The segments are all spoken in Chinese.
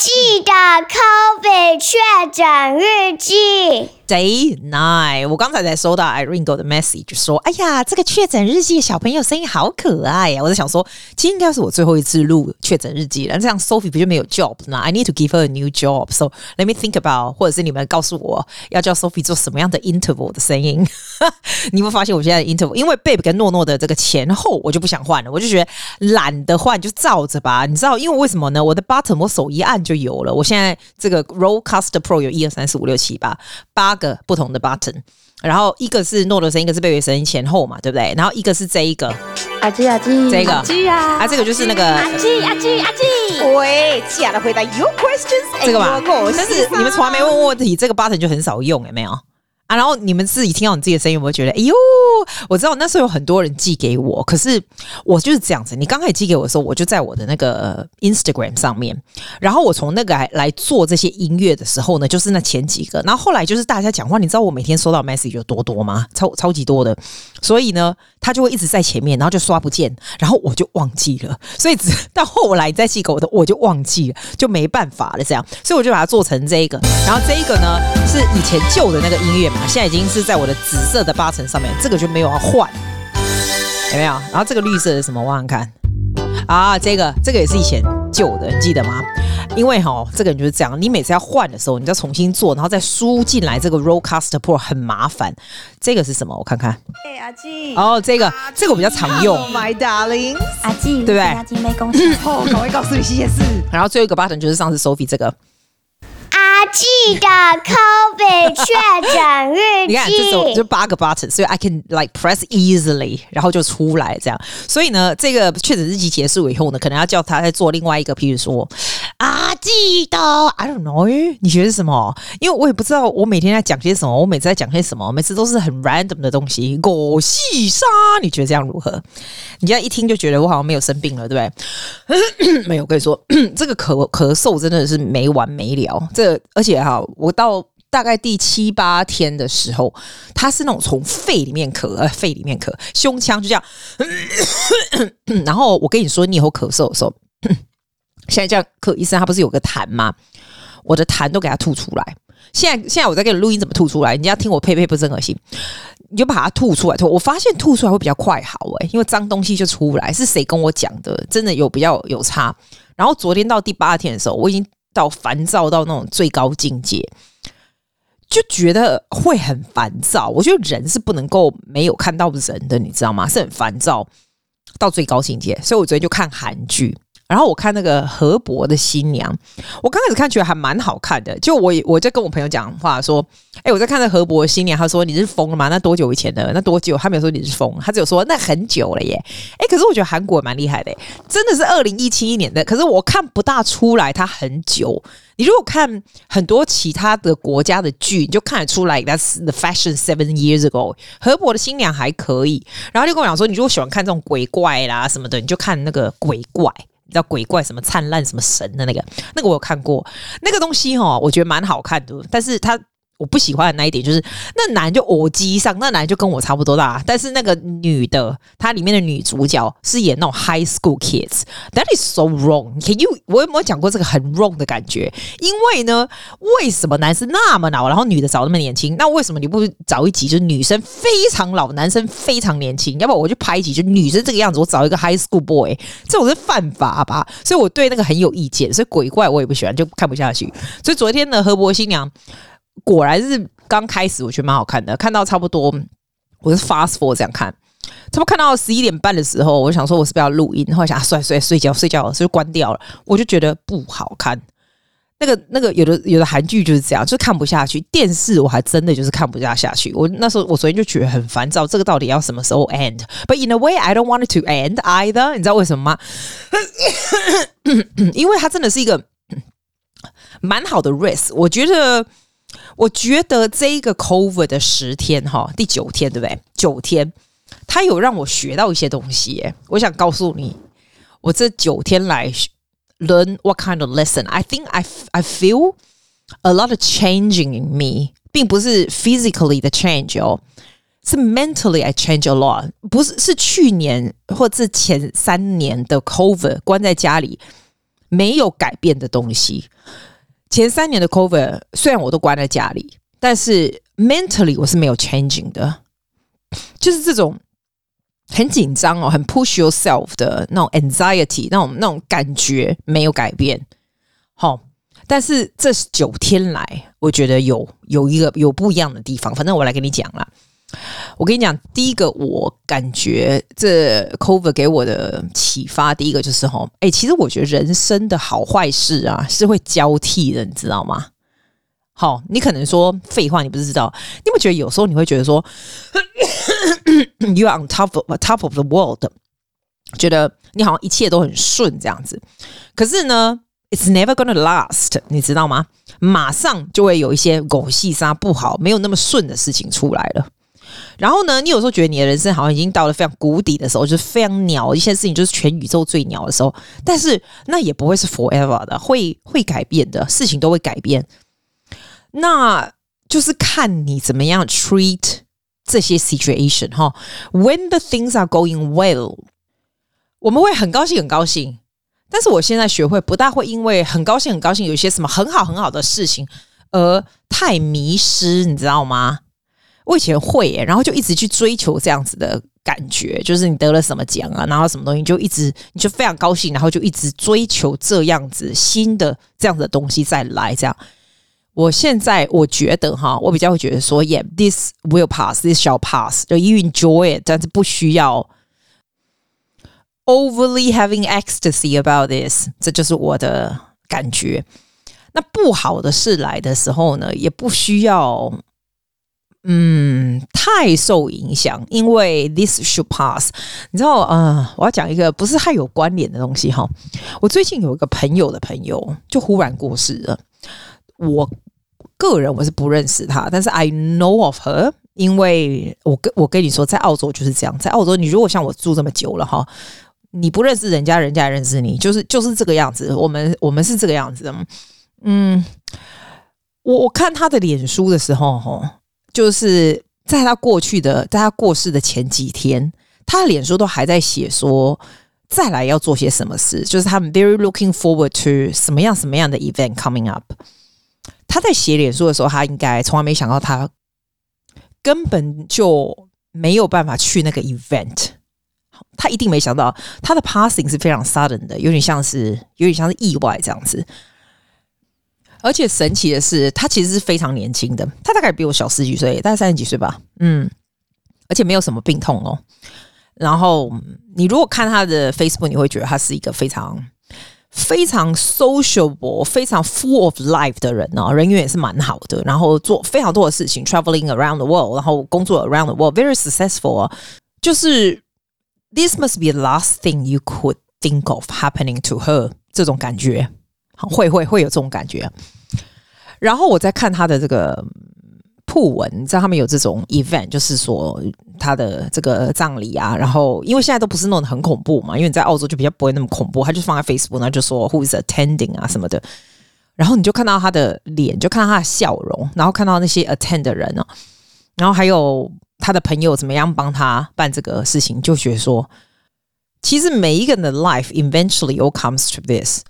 记得 COVID 确诊日记。Day nine，我刚才才收到 Irene 的 message，说：“哎呀，这个确诊日记小朋友声音好可爱呀！”我在想说，今天应该是我最后一次录确诊日记了，这样 Sophie 不就没有 job 呢？I need to give her a new job. So let me think about，或者是你们告诉我要叫 Sophie 做什么样的 interval 的声音？你会发现我现在 interval，因为 Babe 跟诺诺的这个前后，我就不想换了，我就觉得懒得换，就照着吧。你知道，因为为什么呢？我的 button 我手一按就有了。我现在这个 role cast Pro 有一二三四五六七八八。个不同的 button，然后一个是诺的声音，一个是贝贝声音前后嘛，对不对？然后一个是这一个，阿基阿基，这个。阿基啊，啊，这个就是那个阿基阿基阿基，喂，基亚的回答 your questions，这个吧，但是你们从来没问过问题，这个 button 就很少用，有没有？啊，然后你们自己听到你自己的声音，有没有觉得？哎呦，我知道那时候有很多人寄给我，可是我就是这样子。你刚开始寄给我的时候，我就在我的那个 Instagram 上面，然后我从那个来来做这些音乐的时候呢，就是那前几个，然后后来就是大家讲话，你知道我每天收到 message 有多多吗？超超级多的，所以呢，他就会一直在前面，然后就刷不见，然后我就忘记了，所以直 到后来再寄给我的，我就忘记了，就没办法了这样，所以我就把它做成这一个，然后这一个呢是以前旧的那个音乐嘛。现在已经是在我的紫色的八层上面，这个就没有要换，有没有？然后这个绿色是什么？我看看啊，这个这个也是以前旧的，你记得吗？因为哈，这个人就是这样，你每次要换的时候，你就要重新做，然后再输进来这个 Rodecaster Pro 很麻烦。这个是什么？我看看。哎，阿基。哦，这个这个比较常用。My darling，阿基，对不对？阿基没恭喜 哦，赶快告诉你这件事。然后最后一个 button 就是上次 Sophie 这个。记得 COVID 确诊日记，你看这种就八个 button，所以 I can like press easily，然后就出来这样。所以呢，这个确诊日记结束以后呢，可能要叫他再做另外一个，譬如说啊，记得 I don't know，你觉得什么？因为我也不知道我每天在讲些什么，我每次在讲些什么，每次都是很 random 的东西。狗细沙，你觉得这样如何？你现在一听就觉得我好像没有生病了，对不对？没有，我跟你说，这个咳咳嗽真的是没完没了，这个。而且哈，我到大概第七八天的时候，他是那种从肺里面咳，呃，肺里面咳，胸腔就这样。然后我跟你说，你以后咳嗽的时候，现在这样咳一声，他不是有个痰吗？我的痰都给他吐出来。现在现在我在给你录音，怎么吐出来？你要听我呸呸，不是很恶心？你就把它吐出来。吐，我发现吐出来会比较快好诶、欸，因为脏东西就出来。是谁跟我讲的？真的有比较有差。然后昨天到第八天的时候，我已经。到烦躁到那种最高境界，就觉得会很烦躁。我觉得人是不能够没有看到人的，你知道吗？是很烦躁到最高境界。所以我昨天就看韩剧。然后我看那个河伯的新娘，我刚开始看觉得还蛮好看的。就我我在跟我朋友讲话说，哎，我在看那河伯的新娘，他说你是疯了吗？那多久以前的？那多久？他没有说你是疯，他只有说那很久了耶。哎，可是我觉得韩国蛮厉害的，真的是二零一七年的。可是我看不大出来他很久。你如果看很多其他的国家的剧，你就看得出来，That's the fashion seven years ago。河伯的新娘还可以，然后就跟我讲说，你如果喜欢看这种鬼怪啦什么的，你就看那个鬼怪。叫鬼怪什么灿烂什么神的那个，那个我有看过，那个东西哈，我觉得蛮好看的，但是它。我不喜欢的那一点就是，那男就耳机上，那男就跟我差不多大，但是那个女的，她里面的女主角是演那种 high school kids，that is so wrong。Can you？我有没有讲过这个很 wrong 的感觉？因为呢，为什么男生那么老，然后女的找那么年轻？那为什么你不找一集就是女生非常老，男生非常年轻？要不我就拍一集就女生这个样子，我找一个 high school boy，这种是犯法吧？所以我对那个很有意见，所以鬼怪我也不喜欢，就看不下去。所以昨天的河伯新娘。果然是刚开始，我觉得蛮好看的。看到差不多，我是 fast forward 这样看。差不看到十一点半的时候，我想说我是不是要录音？然后想啊，睡睡睡觉睡觉，所以关掉了。我就觉得不好看。那个那个有的有的韩剧就是这样，就看不下去。电视我还真的就是看不下下去。我那时候我昨天就觉得很烦躁，这个到底要什么时候 end？But in a way, I don't want it to end either。你知道为什么吗？因为它真的是一个蛮好的 risk。我觉得。我觉得这一个 COVID 的十天哈，第九天对不对？九天，他有让我学到一些东西。我想告诉你，我这九天来 learn what kind of lesson. I think I I feel a lot of changing in me，并不是 physically 的 change 哦，是 mentally I change a lot。不是，是去年或是前三年的 COVID 关在家里。没有改变的东西。前三年的 COVID 虽然我都关在家里，但是 mentally 我是没有 changing 的，就是这种很紧张哦，很 push yourself 的那种 anxiety，那种那种感觉没有改变。好，但是这九天来，我觉得有有一个有不一样的地方。反正我来跟你讲啦。我跟你讲，第一个我感觉这 COVID 给我的启发，第一个就是吼，哎，其实我觉得人生的好坏事啊是会交替的，你知道吗？好，你可能说废话，你不是知道，你有没有觉得有时候你会觉得说，You are on top of top of the world，觉得你好像一切都很顺这样子，可是呢，It's never gonna last，你知道吗？马上就会有一些狗戏杀不好，没有那么顺的事情出来了。然后呢，你有时候觉得你的人生好像已经到了非常谷底的时候，就是非常鸟一些事情，就是全宇宙最鸟的时候。但是那也不会是 forever 的，会会改变的，事情都会改变。那就是看你怎么样 treat 这些 situation 哈。When the things are going well，我们会很高兴很高兴。但是我现在学会不大会因为很高兴很高兴有一些什么很好很好的事情而太迷失，你知道吗？我以前会耶，然后就一直去追求这样子的感觉，就是你得了什么奖啊，然后什么东西，就一直你就非常高兴，然后就一直追求这样子新的这样子的东西再来。这样，我现在我觉得哈，我比较会觉得说，Yeah，this will pass，this shall pass，就 you enjoy it，但是不需要 overly having ecstasy about this，这就是我的感觉。那不好的事来的时候呢，也不需要。嗯，太受影响，因为 this should pass。你知道，嗯、呃，我要讲一个不是太有关联的东西哈。我最近有一个朋友的朋友就忽然过世了。我个人我是不认识他，但是 I know of her，因为我跟我跟你说，在澳洲就是这样，在澳洲你如果像我住这么久了哈，你不认识人家，人家认识你，就是就是这个样子。我们我们是这个样子的。嗯，我我看他的脸书的时候哈。就是在他过去的，在他过世的前几天，他的脸书都还在写说再来要做些什么事，就是他们 very looking forward to 什么样什么样的 event coming up。他在写脸书的时候，他应该从来没想到他根本就没有办法去那个 event。他一定没想到他的 passing 是非常 sudden 的，有点像是有点像是意外这样子。而且神奇的是，他其实是非常年轻的，他大概比我小十几岁，大概三十几岁吧。嗯，而且没有什么病痛哦。然后你如果看他的 Facebook，你会觉得他是一个非常非常 sociable、非常 full of life 的人哦，人缘也是蛮好的。然后做非常多的事情，traveling around the world，然后工作 around the world，very successful。就是 this must be the last thing you could think of happening to her 这种感觉。会会会有这种感觉，然后我在看他的这个铺文，你知道他们有这种 event，就是说他的这个葬礼啊，然后因为现在都不是弄得很恐怖嘛，因为你在澳洲就比较不会那么恐怖，他就放在 Facebook，然后就说 Who is attending 啊什么的，然后你就看到他的脸，就看到他的笑容，然后看到那些 attend 的人哦，然后还有他的朋友怎么样帮他办这个事情，就觉得说，其实每一个人的 life eventually all comes to this。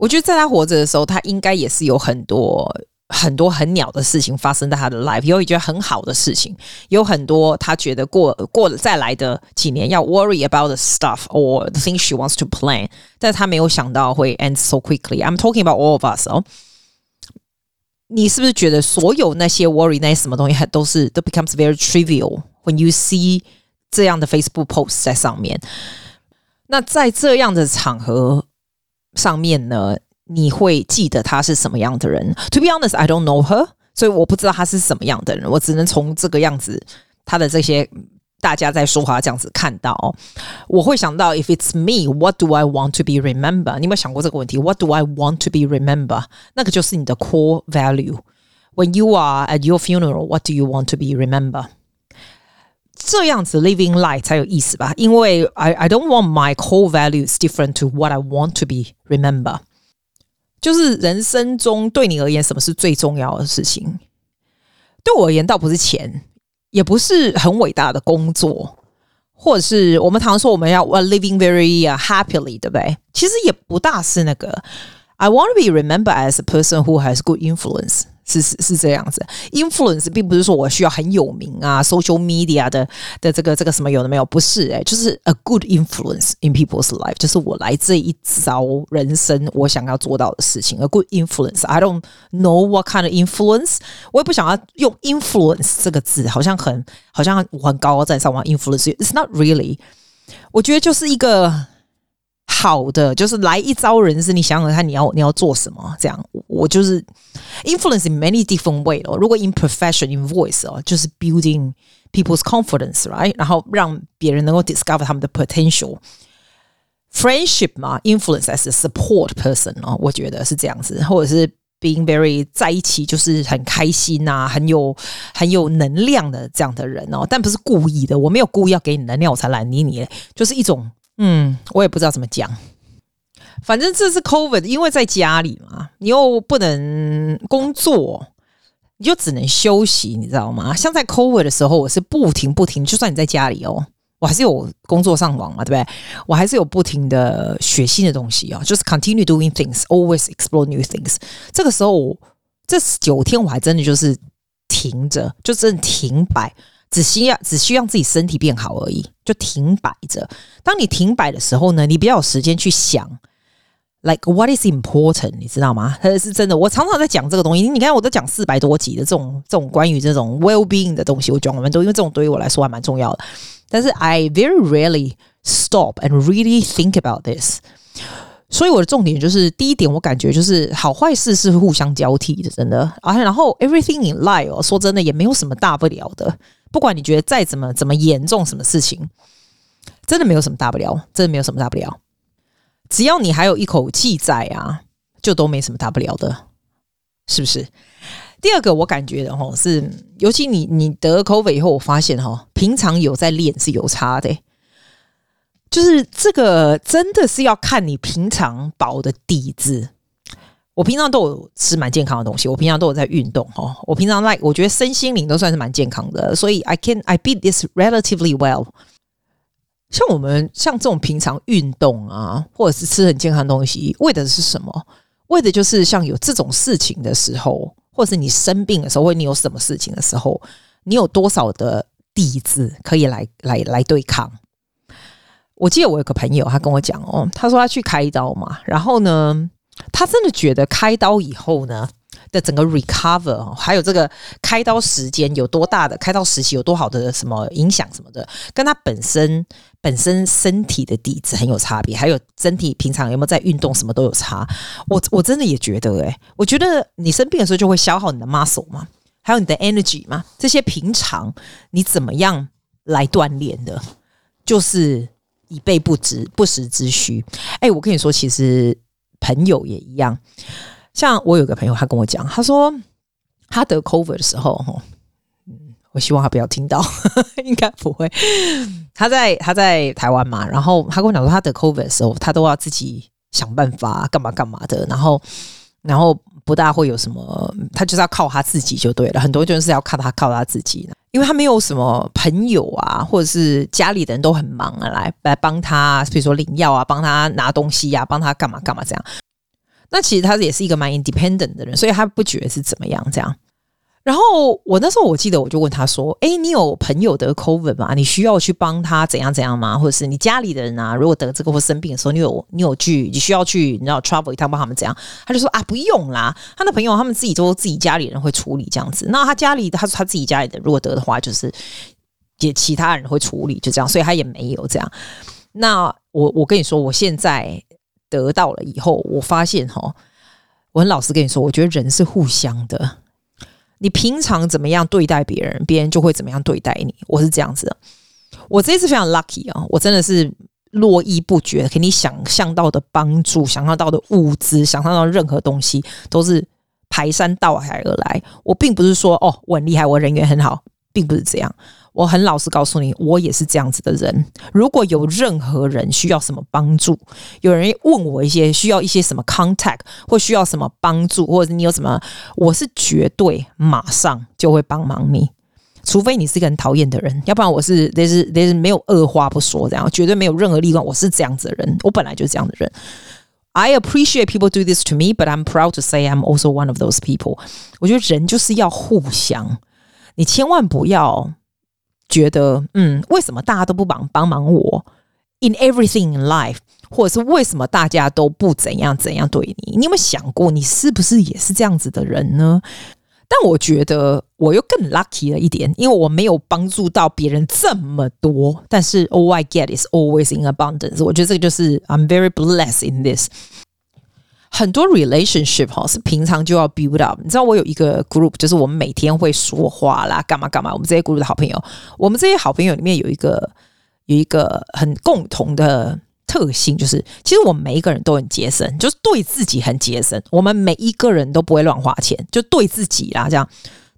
我觉得在他活着的时候，他应该也是有很多很多很鸟的事情发生在他的 life，有一些很好的事情，有很多他觉得过过了再来的几年要 worry about the stuff or the things she wants to plan，但是他没有想到会 end so quickly。I'm talking about all of us 哦，你是不是觉得所有那些 worry 那些什么东西都是都 becomes very trivial when you see 这样的 Facebook post 在上面？那在这样的场合。 上面呢，你会记得他是什么样的人？To be honest, I don't know her，所以我不知道他是什么样的人。我只能从这个样子，他的这些大家在说话这样子看到，我会想到，If it's me, what do I want to be remember？你有没有想过这个问题？What do I want to be remember？那个就是你的 core value。When you are at your funeral, what do you want to be remember？ 这样子 living life 才有意思吧？因为 I I don't want my core values different to what I want to be remember。就是人生中对你而言，什么是最重要的事情？对我而言，倒不是钱，也不是很伟大的工作， 或者是我们常说我们要 living very happily，对不对？其实也不大是那个。I want to be remembered as a person who has good influence。 是是是这样子，influence 并不是说我需要很有名啊，social media 的的这个这个什么有的没有，不是诶、就是 a good influence in people's life，就是我来这一遭人生我想要做到的事情，a good influence。I don't know what kind of influence，我也不想要用 influence 这个字，好像很好像我很高高在上，我 influence it's not really。我觉得就是一个。好的，就是来一招人生，你想想看，你要你要做什么？这样，我就是 influence in many different way 哦。如果 in profession in voice 哦，就是 building people's confidence，right？然后让别人能够 discover 他们的 potential。friendship 嘛，influence as a support person 哦，我觉得是这样子，或者是 being very 在一起就是很开心呐，很有很有能量的这样的人哦，但不是故意的，我没有故意要给你能量，我才来理你，就是一种。嗯，我也不知道怎么讲。反正这是 COVID，因为在家里嘛，你又不能工作，你就只能休息，你知道吗？像在 COVID 的时候，我是不停不停，就算你在家里哦，我还是有工作上网嘛，对不对？我还是有不停的学新的东西哦，就是 continue doing things，always explore new things。这个时候，这九天我还真的就是停着，就真的停摆。只需要只需让自己身体变好而已，就停摆着。当你停摆的时候呢，你比较有时间去想，like what is important，你知道吗？它 是真的。我常常在讲这个东西。你看，我都讲四百多集的这种这种关于这种 well being 的东西，我讲我们都因为这种对于我来说还蛮重要的。但是 I very rarely stop and really think about this。所以我的重点就是第一点，我感觉就是好坏事是互相交替的，真的啊。然后 everything in life，哦，说真的也没有什么大不了的。不管你觉得再怎么怎么严重，什么事情，真的没有什么大不了，真的没有什么大不了。只要你还有一口气在啊，就都没什么大不了的，是不是？第二个我感觉的齁是，尤其你你得了 COVID 以后，我发现哈，平常有在练是有差的，就是这个真的是要看你平常保的底子。我平常都有吃蛮健康的东西，我平常都有在运动哦。我平常 like 我觉得身心灵都算是蛮健康的，所以 I can I beat this relatively well。像我们像这种平常运动啊，或者是吃很健康的东西，为的是什么？为的就是像有这种事情的时候，或者是你生病的时候，或者你有什么事情的时候，你有多少的底子可以来来来对抗？我记得我有个朋友，他跟我讲哦，他说他去开刀嘛，然后呢。他真的觉得开刀以后呢的整个 recover，还有这个开刀时间有多大的开刀时期有多好的什么影响什么的，跟他本身本身身体的底子很有差别，还有身体平常有没有在运动什么都有差。我我真的也觉得、欸，诶，我觉得你生病的时候就会消耗你的 muscle 嘛，还有你的 energy 嘛，这些平常你怎么样来锻炼的，就是以备不时不时之需。哎，我跟你说，其实。朋友也一样，像我有个朋友，他跟我讲，他说他得 COVID 的时候，嗯，我希望他不要听到，应该不会。他在他在台湾嘛，然后他跟我讲说，他得 COVID 的时候，他都要自己想办法干嘛干嘛的，然后然后不大会有什么，他就是要靠他自己就对了。很多就是要靠他靠他自己，因为他没有什么朋友啊，或者是家里的人都很忙啊，来来帮他，比如说领药啊，帮他拿东西呀、帮他干嘛干嘛这样。那其实他也是一个蛮 independent 的人，所以他不觉得是怎么样这样。然后我那时候我记得我就问他说：“哎，你有朋友得 COVID 吗？你需要去帮他怎样怎样吗？或者是你家里的人啊，如果得这个或生病的时候，你有你有去，你需要去，你知道 travel 一趟帮他们怎样？”他就说：“啊，不用啦，他的朋友他们自己都自己家里人会处理这样子。那他家里他他自己家里的如果得的话，就是也其他人会处理，就这样，所以他也没有这样。那我我跟你说，我现在得到了以后，我发现哈，我很老实跟你说，我觉得人是互相的。”你平常怎么样对待别人，别人就会怎么样对待你。我是这样子的，我这次非常 lucky 啊，我真的是络绎不绝，给你想象到的帮助，想象到的物资，想象到任何东西都是排山倒海而来。我并不是说哦，我很厉害，我人缘很好，并不是这样。我很老实告诉你，我也是这样子的人。如果有任何人需要什么帮助，有人问我一些需要一些什么 contact，或需要什么帮助，或者你有什么，我是绝对马上就会帮忙你。除非你是一个很讨厌的人，要不然我是，但是但是没有二话不说，这样绝对没有任何例外。我是这样子的人，我本来就是这样的人。I appreciate people do this to me, but I'm proud to say I'm also one of those people。我觉得人就是要互相，你千万不要觉得，嗯，为什么大家都不帮帮忙我？In everything in life，或者是为什么大家都不怎样怎样对你？你有没有想过，你是不是也是这样子的人呢？但我觉得我又更 lucky 了一点，因为我没有帮助到别人这么多。但是 all I get is always in abundance。我觉得这个就是 I'm very blessed in this。很多 relationship 哈是平常就要 build up。你知道我有一个 group，就是我们每天会说话啦，干嘛干嘛。我们这些 group 的好朋友，我们这些好朋友里面有一个有一个很共同的。特性就是，其实我们每一个人都很节省，就是对自己很节省。我们每一个人都不会乱花钱，就对自己啦这样。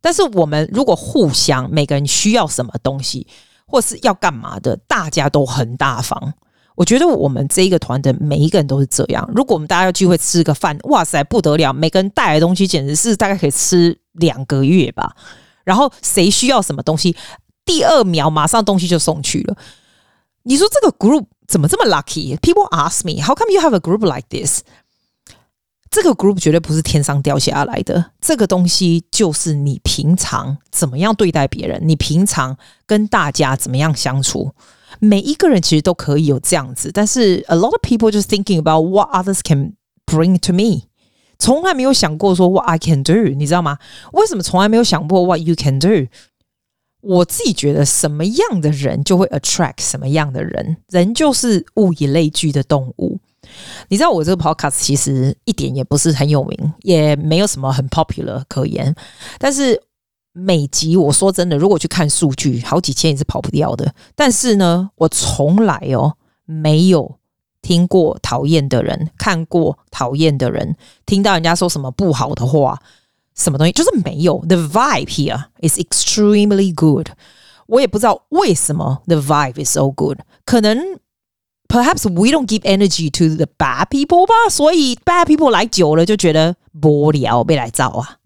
但是我们如果互相每个人需要什么东西，或是要干嘛的，大家都很大方。我觉得我们这一个团的每一个人都是这样。如果我们大家要聚会吃个饭，哇塞不得了，每个人带来的东西简直是大概可以吃两个月吧。然后谁需要什么东西，第二秒马上东西就送去了。你说这个 group。怎么这么 lucky? People ask me, how come you have a group like this? 这个 group 绝对不是天上掉下来的，这个东西就是你平常怎么样对待别人，你平常跟大家怎么样相处，每一个人其实都可以有这样子。但是 a lot of people just thinking about what others can bring to me，从来没有想过说 what I can do，你知道吗？为什么从来没有想过 what you can do？我自己觉得，什么样的人就会 attract 什么样的人，人就是物以类聚的动物。你知道我这个 podcast 其实一点也不是很有名，也没有什么很 popular 可言。但是每集我说真的，如果去看数据，好几千也是跑不掉的。但是呢，我从来哦没有听过讨厌的人，看过讨厌的人，听到人家说什么不好的话。什么东西就是没有，the vibe here is extremely good。我也不知道为什么 the vibe is so good。可能 perhaps we don't give energy to the bad people 吧，所以 bad people 来久了就觉得无聊，被来造啊。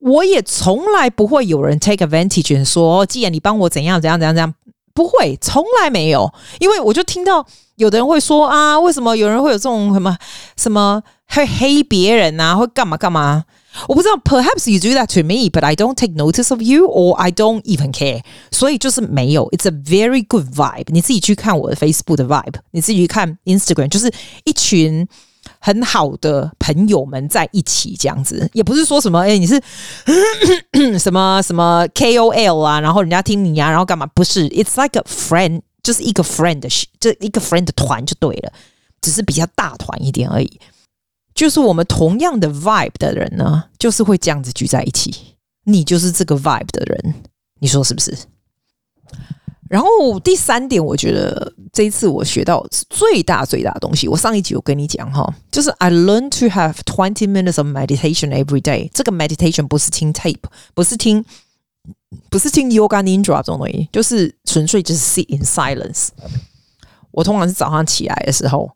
我也从来不会有人 take advantage 说，既然你帮我怎样怎样怎样怎样，不会，从来没有。因为我就听到有的人会说啊，为什么有人会有这种什么什么会黑别人啊，会干嘛干嘛？我不知道，perhaps you do that to me, but I don't take notice of you, or I don't even care。所以就是没有，it's a very good vibe。你自己去看我的 Facebook 的 vibe，你自己去看 Instagram，就是一群很好的朋友们在一起这样子，也不是说什么，哎、你是 什么什么 KOL 啊，然后人家听你啊，然后干嘛？不是，it's like a friend，就是一个 friend 的，就一个 friend 的团就对了，只是比较大团一点而已。就是我们同样的 vibe 的人呢，就是会这样子聚在一起。你就是这个 vibe 的人，你说是不是？然后第三点，我觉得这一次我学到最大最大的东西，我上一集有跟你讲哈，就是 I learn to have twenty minutes of meditation every day。这个 meditation 不是听 tape，不是听，不是听 yoga nidra 这种东西，就是纯粹就是 sit in silence。我通常是早上起来的时候，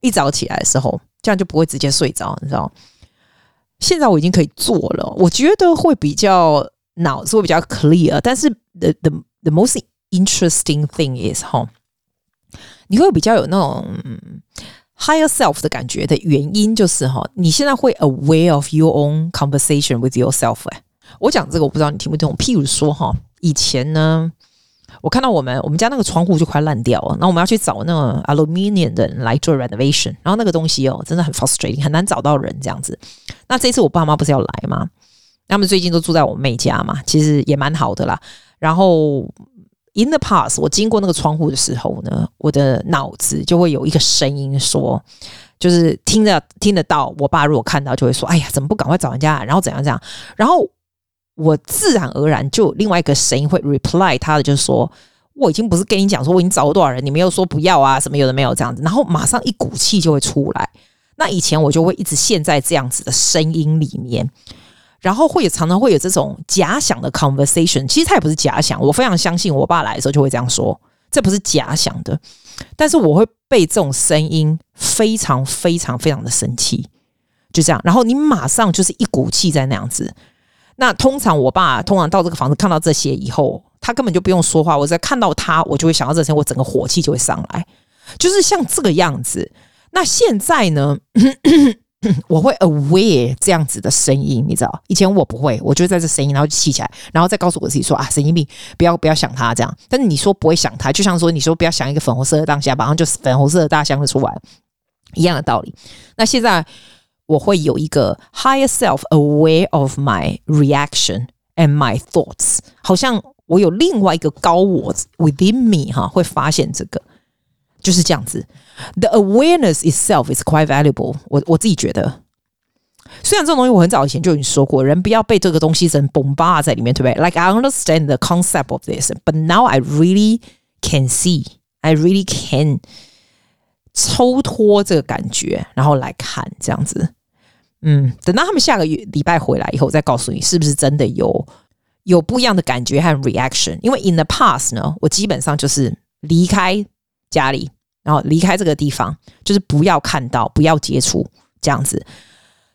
一早起来的时候。这样就不会直接睡着，你知道？现在我已经可以做了，我觉得会比较脑子会比较 clear。但是 the the the most interesting thing is 哈，你会比较有那种 higher self 的感觉的原因就是哈，你现在会 aware of your own conversation with yourself。哎，我讲这个我不知道你听不懂。譬如说哈，以前呢。我看到我们我们家那个窗户就快烂掉了，然后我们要去找那个 aluminium 的人来做 renovation，然后那个东西哦，真的很 frustrating，很难找到人这样子。那这次我爸妈不是要来吗？他们最近都住在我妹家嘛，其实也蛮好的啦。然后 in the past，我经过那个窗户的时候呢，我的脑子就会有一个声音说，就是听着听得到，我爸如果看到就会说：“哎呀，怎么不赶快找人家？”然后怎样怎样，然后。我自然而然就另外一个声音会 reply 他的，就是说我已经不是跟你讲说我已经找了多少人，你没有说不要啊，什么有的没有这样子，然后马上一股气就会出来。那以前我就会一直陷在这样子的声音里面，然后会常常会有这种假想的 conversation，其实它也不是假想，我非常相信我爸来的时候就会这样说，这不是假想的，但是我会被这种声音非常非常非常的生气，就这样，然后你马上就是一股气在那样子。那通常我爸通常到这个房子看到这些以后，他根本就不用说话。我在看到他，我就会想到这些，我整个火气就会上来，就是像这个样子。那现在呢？我会 aware 这样子的声音，你知道？以前我不会，我就在这声音，然后就气起来，然后再告诉我自己说啊，神经病，不要不要想他这样。但是你说不会想他，就像说你说不要想一个粉红色的当下，马上就是粉红色的大象就出来，一样的道理。那现在我会有一个 higher self aware of my reaction and my thoughts，好像我有另外一个高我 within me 哈，会发现这个。就是这样子，the awareness itself is quite valuable 我。我自己觉得，虽然这种东西我很早以前就已经说过，人不要被这个东西整 bombard 在里面，对不对？Like I understand the concept of this, but now I really can see, I really can 抽脱这个感觉，然后来看这样子。嗯，等到他们下个月礼拜回来以后，再告诉你是不是真的有有不一样的感觉和 reaction。因为 in the past 呢，我基本上就是离开家里。然后离开这个地方，就是不要看到，不要接触这样子。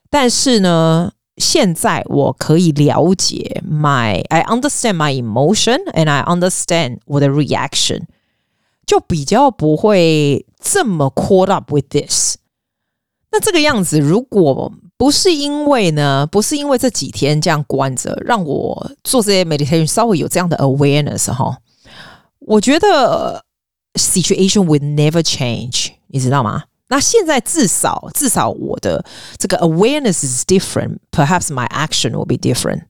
但是呢，现在我可以了解 my I understand my emotion and I understand 我的 reaction，就比较不会这么 caught up with this。那这个样子，如果不是因为呢，不是因为这几天这样关着，让我做这些 meditation 稍微有这样的 awareness 哈，我觉得。Situation will never change，你知道吗？那现在至少至少我的这个 awareness is different，perhaps my action will be different。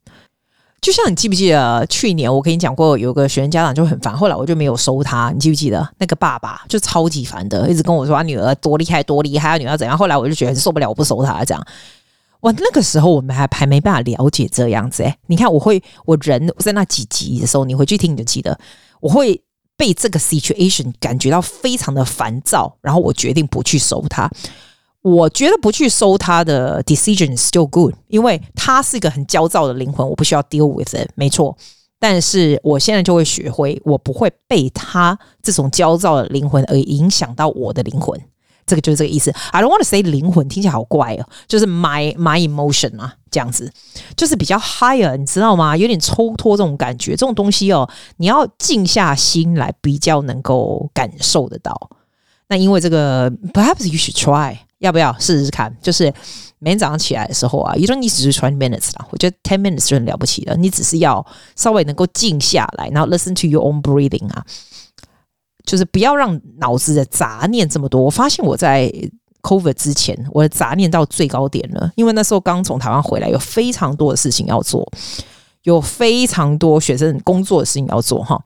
就像你记不记得去年我跟你讲过，有个学生家长就很烦，后来我就没有收他。你记不记得那个爸爸就超级烦的，一直跟我说他女儿多厉害多厉害，他女儿怎样？后来我就觉得受不了，我不收他这样。哇，那个时候我们还还没办法了解这样子诶。你看，我会我人在那几集的时候，你回去听你就记得我会。被这个 situation 感觉到非常的烦躁，然后我决定不去收他。我觉得不去收他的 decision is still good，因为他是一个很焦躁的灵魂，我不需要 deal with it，没错。但是我现在就会学会，我不会被他这种焦躁的灵魂而影响到我的灵魂。这个就是这个意思。I don't want to say 灵魂听起来好怪哦，就是 my my emotion 啊，这样子就是比较 higher，你知道吗？有点抽脱这种感觉，这种东西哦，你要静下心来比较能够感受得到。那因为这个，perhaps you should try，要不要试试看？就是每天早上起来的时候啊，you don't need to do twenty minutes 啦，我觉得 ten minutes 就很了不起了。你只是要稍微能够静下来，然后 listen to your own breathing 啊。就是不要让脑子的杂念这么多。我发现我在 COVID 之前，我的杂念到最高点了，因为那时候刚从台湾回来，有非常多的事情要做，有非常多学生工作的事情要做哈，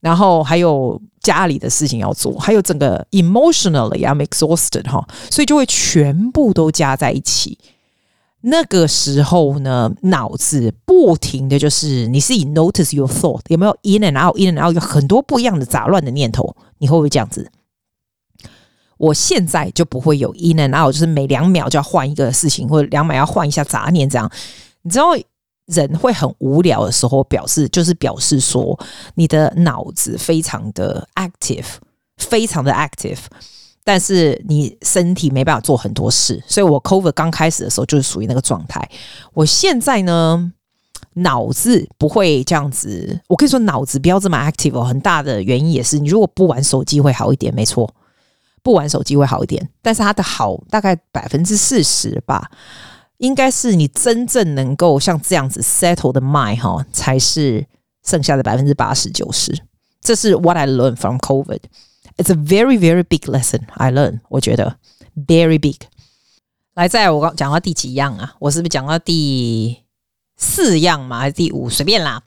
然后还有家里的事情要做，还有整个 emotionally I'm exhausted 哈，所以就会全部都加在一起。那个时候呢，脑子不停的就是，你是以 notice your thought 有没有 in and out in and out 有很多不一样的杂乱的念头，你会不会这样子？我现在就不会有 in and out，就是每两秒就要换一个事情，或者两秒要换一下杂念这样。你知道人会很无聊的时候，表示就是表示说你的脑子非常的 active，非常的 active。但是你身体没办法做很多事，所以我 COVID 刚开始的时候就是属于那个状态。我现在呢，脑子不会这样子。我可以说脑子不要这么 active 哦，很大的原因也是你如果不玩手机会好一点，没错，不玩手机会好一点。但是它的好大概百分之四十吧，应该是你真正能够像这样子 settle 的 mind 哈，才是剩下的百分之八十九十。这是 what I learn from COVID。It's a very, very big lesson I learn. 我觉得 very big。来，在我刚讲到第几样啊？我是不是讲到第四样嘛？还是第五？随便啦。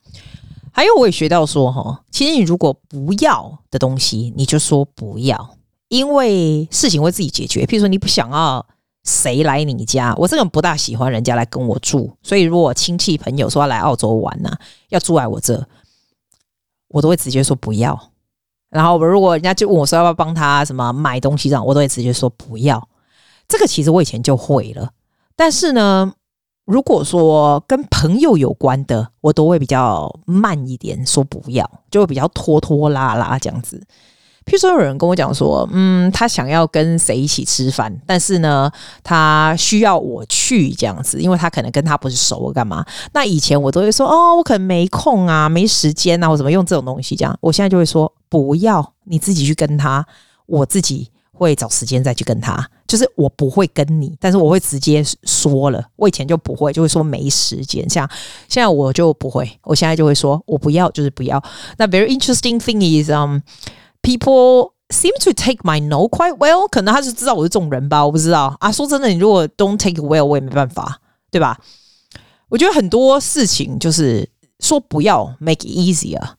还有，我也学到说，哈，其实你如果不要的东西，你就说不要，因为事情会自己解决。譬如说，你不想要谁来你家，我这个人不大喜欢人家来跟我住，所以如果亲戚朋友说要来澳洲玩呢、啊，要住在我这，我都会直接说不要。然后，如果人家就问我说要不要帮他什么买东西这样，我都会直接说不要。这个其实我以前就会了，但是呢，如果说跟朋友有关的，我都会比较慢一点说不要，就会比较拖拖拉拉这样子。譬如说有人跟我讲说，嗯，他想要跟谁一起吃饭，但是呢，他需要我去这样子，因为他可能跟他不是熟，我干嘛？那以前我都会说，哦，我可能没空啊，没时间啊，我怎么用这种东西这样。我现在就会说，不要，你自己去跟他，我自己。会找时间再去跟他，就是我不会跟你，但是我会直接说了。我以前就不会，就会说没时间。像现在我就不会，我现在就会说我不要，就是不要。那 very interesting thing is, um, people seem to take my no quite well。可能他是知道我是这种人吧，我不知道啊。说真的，你如果 don't take well，我也没办法，对吧？我觉得很多事情就是说不要，make it easier，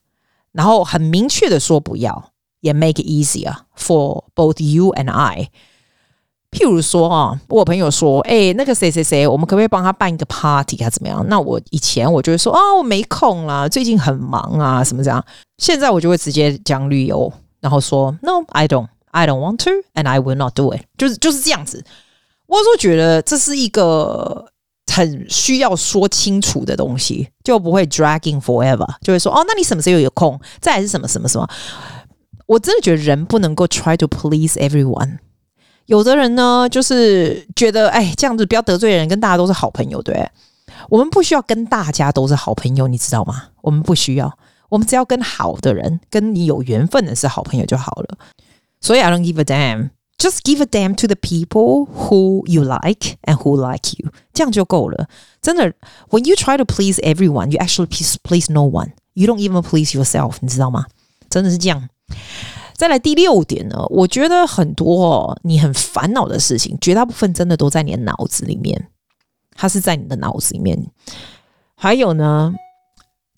然后很明确的说不要。也 make it easier for both you and I。譬如说啊，我朋友说，哎、那个谁谁谁，我们可不可以帮他办一个 party 啊？怎么样？那我以前我就会说，啊，我没空啦，最近很忙啊，什么这样？现在我就会直接讲旅游，然后说，No，I don't，I don't want to，and I will not do it。就是就是这样子。我说觉得这是一个很需要说清楚的东西，就不会 dragging forever。就会说，哦，那你什么时候有空？再来是什么什么什么？我真的觉得人不能够 try to please everyone。有的人呢，就是觉得哎，这样子不要得罪人，跟大家都是好朋友，对。我们不需要跟大家都是好朋友，你知道吗？我们不需要，我们只要跟好的人，跟你有缘分的是好朋友就好了。所以 I don't give a damn, just give a damn to the people who you like and who like you，这样就够了。真的，When you try to please everyone, you actually please please no one. You don't even please yourself，你知道吗？真的是这样。再来第六点呢，我觉得很多，你很烦恼的事情，绝大部分真的都在你的脑子里面，它是在你的脑子里面。还有呢，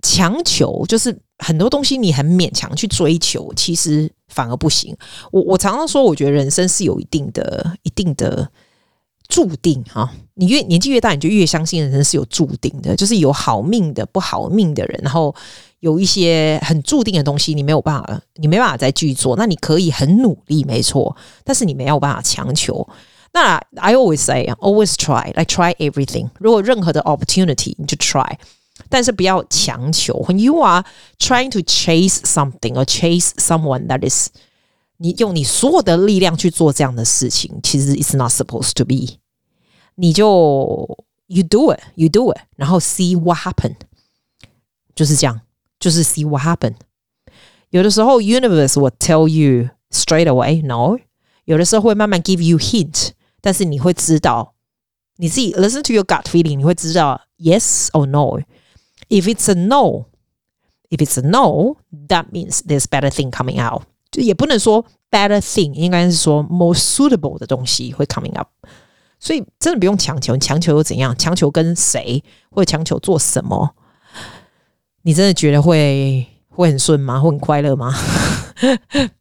强求就是很多东西你很勉强去追求，其实反而不行。我我常常说，我觉得人生是有一定的、一定的注定哈。你越年纪越大，你就越相信人生是有注定的，就是有好命的、不好命的人，然后。有一些很注定的东西，你没有办法，你没办法再去做。那你可以很努力，没错，但是你没有办法强求。那 I always say, always try, like try everything。如果任何的 opportunity，你就 try，但是不要强求。When you are trying to chase something or chase someone that is，你用你所有的力量去做这样的事情，其实 it's not supposed to be。你就 you do it, you do it，然后 see what happen，就是这样。就是 see what happen。有的时候 universe will tell you straight away no，有的时候会慢慢 give you hint，但是你会知道你自己 listen to your gut feeling，你会知道 yes or no。 If it's a no，if it's a no，that means there's better thing coming out。就也不能说 better thing，应该是说 more suitable 的东西会 coming up。所以真的不用强求，强求又怎样？强求跟谁？或者强求做什么？你真的觉得会会很顺吗？会很快乐吗？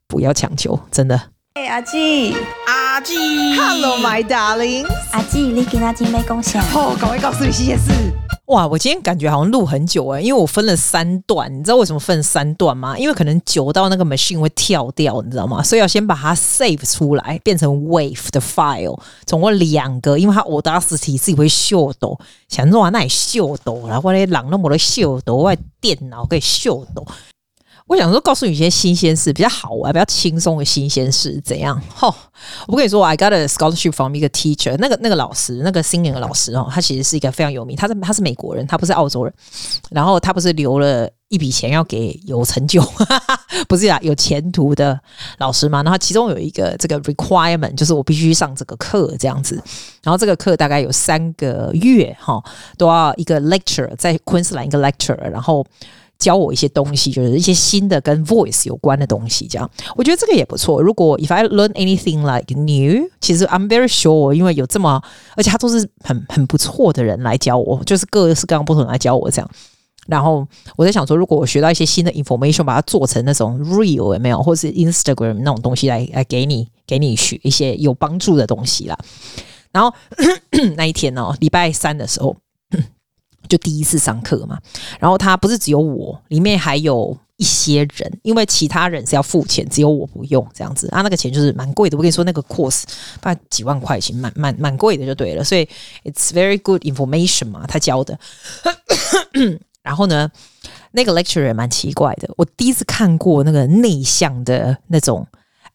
不要强求，真的。哎，阿季，阿季，Hello my darling，阿季，你给阿季没贡献？哦，赶快告诉你新鲜事。哇，我今天感觉好像录很久哎，因为我分了三段，你知道为什么分三段吗？因为可能久到那个 machine 会跳掉，你知道吗？所以要先把它 save 出来，变成 wave 的 file，总共两个，因为它 Audacity 自己会秀抖，想说那也秀抖了，我的人那么多秀抖，我电脑可以秀抖。我想说，告诉你一些新鲜事，比较好玩、比较轻松的新鲜事，怎样？吼，我跟你说，I got a scholarship from 一个 teacher，那个那个老师，那个 singing 的老师哦，他其实是一个非常有名，他是他是美国人，他不是澳洲人。然后他不是留了一笔钱要给有成就，不是啊，有前途的老师嘛。然后其中有一个这个 requirement，就是我必须上这个课这样子。然后这个课大概有三个月哈，都要一个 lecture，在昆士兰一个 lecture，然后。教我一些东西，就是一些新的跟 voice 有关的东西，这样我觉得这个也不错。如果 if I learn anything like new，其实 I'm very sure，因为有这么，而且他都是很很不错的人来教我，就是各式各样不同人来教我这样。然后我在想说，如果我学到一些新的 information，把它做成那种 real 有没有，或是 Instagram 那种东西来来给你给你学一些有帮助的东西啦。然后 那一天哦，礼拜三的时候。就第一次上课嘛，然后他不是只有我，里面还有一些人，因为其他人是要付钱，只有我不用这样子啊。那个钱就是蛮贵的，我跟你说那个 course 大概几万块钱，蛮蛮蛮贵的就对了。所以 it's very good information 嘛，他教的。然后呢，那个 lecturer 也蛮奇怪的，我第一次看过那个内向的那种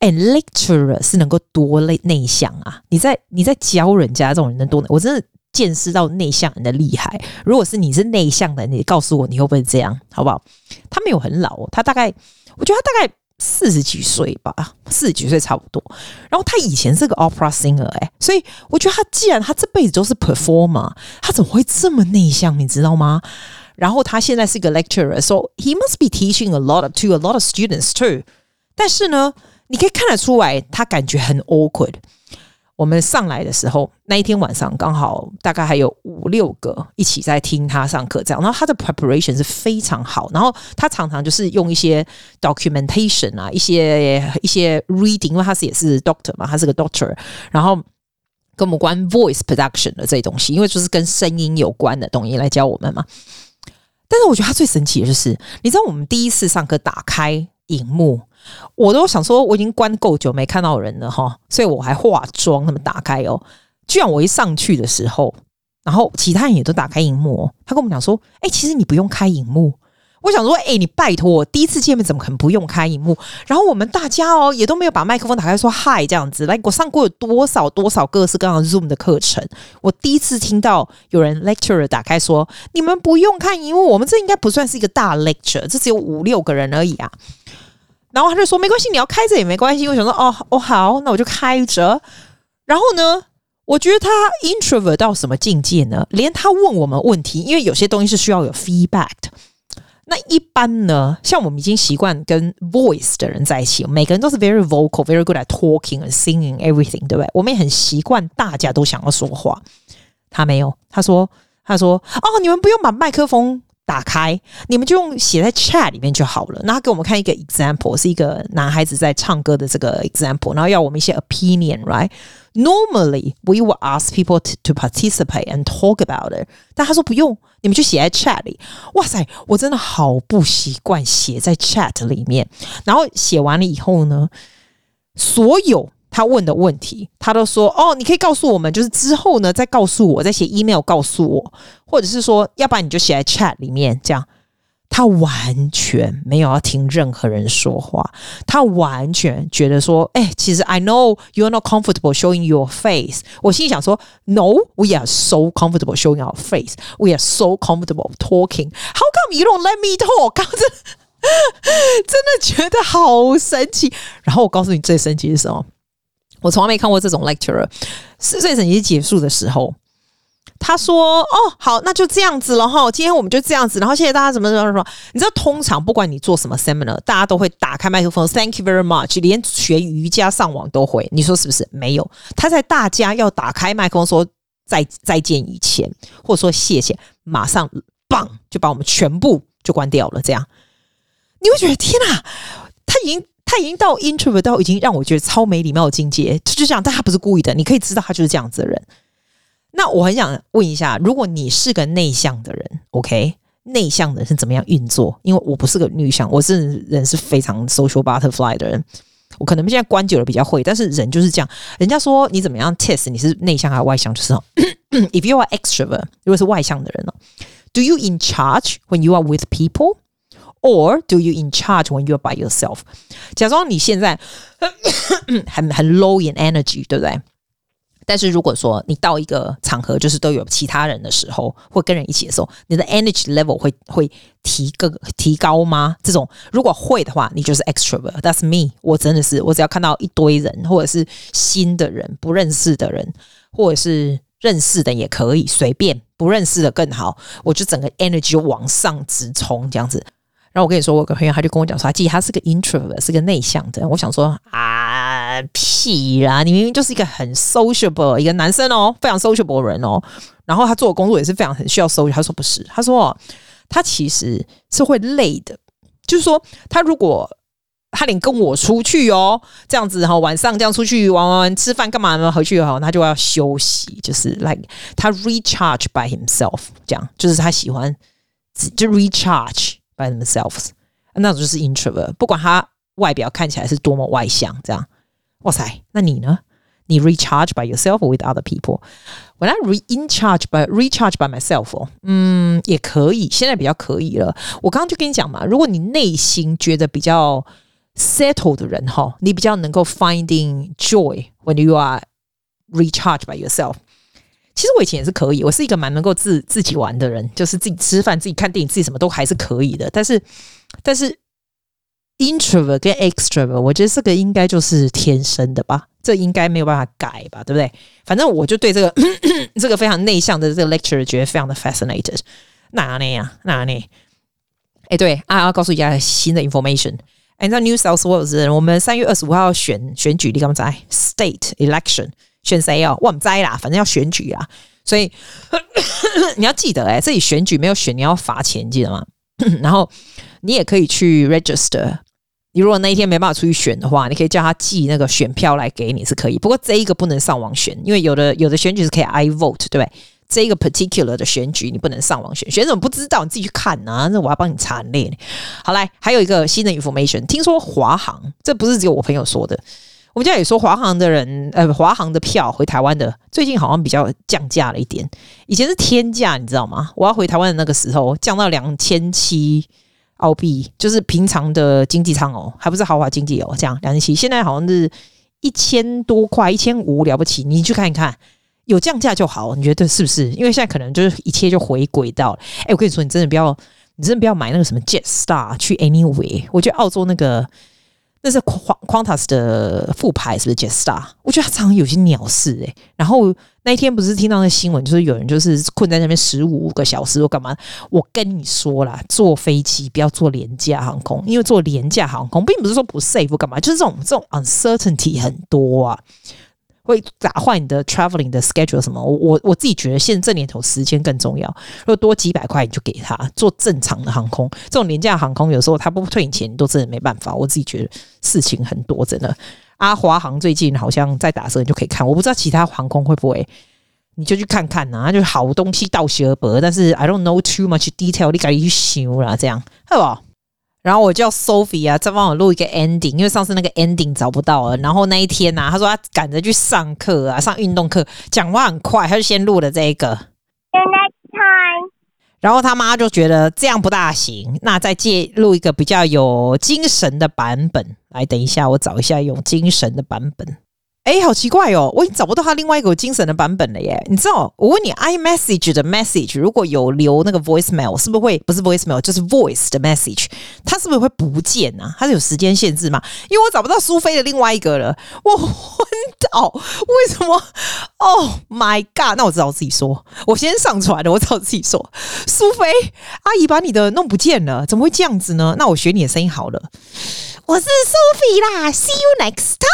，and lecturer 是能够多内内向啊？你在你在教人家这种人能多？我真的见识到内向人的厉害。如果是你是内向的，你告诉我你会不会这样，好不好？他没有很老，他大概我觉得他大概。四十几岁吧，四十几岁差不多。然后他以前是个 opera singer，哎，所以我觉得他既然他这辈子都是 performer，他怎么会这么内向？你知道吗？然后他现在是个 lecturer，so he must be teaching a lot of to a lot of students too。但是呢，你可以看得出来，他感觉很 awkward。我们上来的时候，那一天晚上刚好大概还有五六个一起在听他上课，这样。然后他的 preparation 是非常好，然后他常常就是用一些 documentation 啊，一些一些 reading，因为他是也是 doctor 嘛，他是个 doctor，然后跟我们关 voice production 的这些东西，因为就是跟声音有关的东西来教我们嘛。但是我觉得他最神奇的就是，你知道我们第一次上课打开荧幕。我都想说，我已经关够久没看到人了哈，所以我还化妆，那么打开哦。居然我一上去的时候，然后其他人也都打开荧幕，他跟我们讲说：“哎、其实你不用开荧幕。”我想说：“哎、你拜托，第一次见面怎么可能不用开荧幕？”然后我们大家哦，也都没有把麦克风打开说嗨这样子。来，我上过有多少多少各式各样的 Zoom 的课程，我第一次听到有人 lecturer 打开说：“你们不用看荧幕，我们这应该不算是一个大 lecture，这只有五六个人而已啊。”然后他就说：“没关系，你要开着也没关系。”我想说：“哦哦，好，那我就开着。”然后呢，我觉得他 introvert 到什么境界呢？连他问我们问题，因为有些东西是需要有 feedback 的。那一般呢，像我们已经习惯跟 voice 的人在一起，每个人都是 very vocal, very good at talking and singing everything，对不对？我们也很习惯大家都想要说话。他没有，他说：“他说哦，你们不用把麦克风。”打开，你们就用写在 chat 里面就好了。那他给我们看一个 example，是一个男孩子在唱歌的这个 example，然后要我们一些 opinion，right？Normally we will ask people to, to participate and talk about it，但他说不用，你们就写在 chat 里。哇塞，我真的好不习惯写在 chat 里面。然后写完了以后呢，所有。他问的问题，他都说哦，你可以告诉我们，就是之后呢再告诉我，再写 email 告诉我，或者是说，要不然你就写在 chat 里面，这样。他完全没有要听任何人说话，他完全觉得说，哎、其实 I know you're not comfortable showing your face。我心里想说，No，we are so comfortable showing our face. We are so comfortable talking. How come you don't let me talk？刚刚真的觉得好神奇。然后我告诉你，最神奇是什么？我从来没看过这种 lecturer。四岁等级结束的时候，他说：“哦，好，那就这样子了哈。今天我们就这样子，然后谢谢大家，怎么怎么怎么。你知道，通常不管你做什么 seminar，大家都会打开麦克风，Thank you very much。连学瑜伽上网都会，你说是不是？没有，他在大家要打开麦克风说再再见以前，或者说谢谢，马上棒就把我们全部就关掉了。这样你会觉得天哪，他已经。”他已经到 introvert 到已经让我觉得超没礼貌的境界，就这样，但他不是故意的，你可以知道他就是这样子的人。那我很想问一下，如果你是个内向的人，OK，内向的人是怎么样运作？因为我不是个内向，我是人是非常 social butterfly 的人。我可能现在关久了比较会，但是人就是这样。人家说你怎么样 test 你是内向还是外向，就是 if you are extrovert，如果是外向的人呢，Do you in charge when you are with people？Or do you in charge when you are by yourself？假装你现在很很 low in energy，对不对？但是如果说你到一个场合，就是都有其他人的时候，或跟人一起的时候，你的 energy level 会会提个提高吗？这种如果会的话，你就是 extrovert。That's me。我真的是，我只要看到一堆人，或者是新的人、不认识的人，或者是认识的也可以，随便不认识的更好，我就整个 energy 就往上直冲，这样子。然后我跟你说，我有个朋友他就跟我讲说，他记得他是个 introvert，是个内向的。我想说啊，屁啦！你明明就是一个很 sociable 一个男生哦，非常 sociable 的人哦。然后他做的工作也是非常很需要 social。他说不是，他说他其实是会累的。就是说，他如果他连跟我出去哦，这样子然后晚上这样出去玩玩，吃饭干嘛呢？回去以后他就要休息，就是 like 他 recharge by himself，这样就是他喜欢就 recharge。by themselves，那种就是 introvert。不管他外表看起来是多么外向，这样，哇塞，那你呢？你 recharge by yourself with other people。When I re in charge by recharge by myself，嗯，也可以，现在比较可以了。我刚刚就跟你讲嘛，如果你内心觉得比较 settle 的人哈，你比较能够 finding joy when you are recharge by yourself。其实我以前也是可以，我是一个蛮能够自自己玩的人，就是自己吃饭、自己看电影、自己什么都还是可以的。但是，但是 introvert 跟 extrovert，我觉得这个应该就是天生的吧，这应该没有办法改吧，对不对？反正我就对这个 这个非常内向的这个 lecturer 觉得非常的 fascinated。哪里呀？哪里？哎，对啊，要告诉一下新的 information。哎，在 New South Wales，我们三月二十五号选选举，你敢不在 State Election。选谁哦？我不知啦，反正要选举啦，所以 你要记得哎、欸，这里选举没有选你要罚钱，记得吗？然后你也可以去 register。你如果那一天没办法出去选的话，你可以叫他寄那个选票来给你是可以。不过这一个不能上网选，因为有的有的选举是可以 I vote，对不对？这一个 particular 的选举你不能上网选，选什么不知道，你自己去看啊。那我要帮你查列。好来，还有一个新的 information，听说华航，这不是只有我朋友说的。我们家也说华航的人，呃，华航的票回台湾的最近好像比较降价了一点，以前是天价，你知道吗？我要回台湾的那个时候降到两千七澳币，就是平常的经济舱哦，还不是豪华经济哦，这样两千七，现在好像是一千多块，一千五了不起，你去看一看，有降价就好，你觉得是不是？因为现在可能就是一切就回轨道了。哎，我跟你说，你真的不要，你真的不要买那个什么 Jetstar 去 Anyway，我觉得澳洲那个。那是 Qantas 的副牌，是不是 Jetstar？我觉得他常常有些鸟事诶、然后那一天不是听到那新闻，就是有人就是困在那边十五个小时，我干嘛？我跟你说啦，坐飞机不要坐廉价航空，因为坐廉价航空并不是说不 safe 干嘛，就是这种这种 uncertainty 很多啊。会打坏你的 traveling 的 schedule 什么？我我我自己觉得现在这年头时间更重要。如果多几百块，你就给他做正常的航空。这种廉价航空有时候他不退你钱，你都真的没办法。我自己觉得事情很多，真的。阿华航最近好像在打折，你就可以看。我不知道其他航空会不会，你就去看看呐、就是好东西到时而薄，但是 I don't know too much detail，你赶紧去修啦，这样好不好？然后我叫 Sophie 啊，再帮我录一个 ending，因为上次那个 ending 找不到了。然后那一天呐、啊，他说他赶着去上课啊，上运动课，讲话很快，他就先录了这个。The next time。然后他妈就觉得这样不大行，那再借录一个比较有精神的版本。来，等一下，我找一下有精神的版本。哎，好奇怪哦，我已经找不到他另外一个精神的版本了耶！你知道，我问你，iMessage 的 message 如果有留那个 voicemail，是不是会不是 voicemail 就是 voice 的 message，它是不是会不见、啊？它是有时间限制吗？因为我找不到苏菲的另外一个了，我昏倒！为什么？Oh my god！那我只好自己说，我先上传了，我只好自己说，苏菲阿姨把你的弄不见了，怎么会这样子呢？那我学你的声音好了。我是 Sophie 啦，See you next time。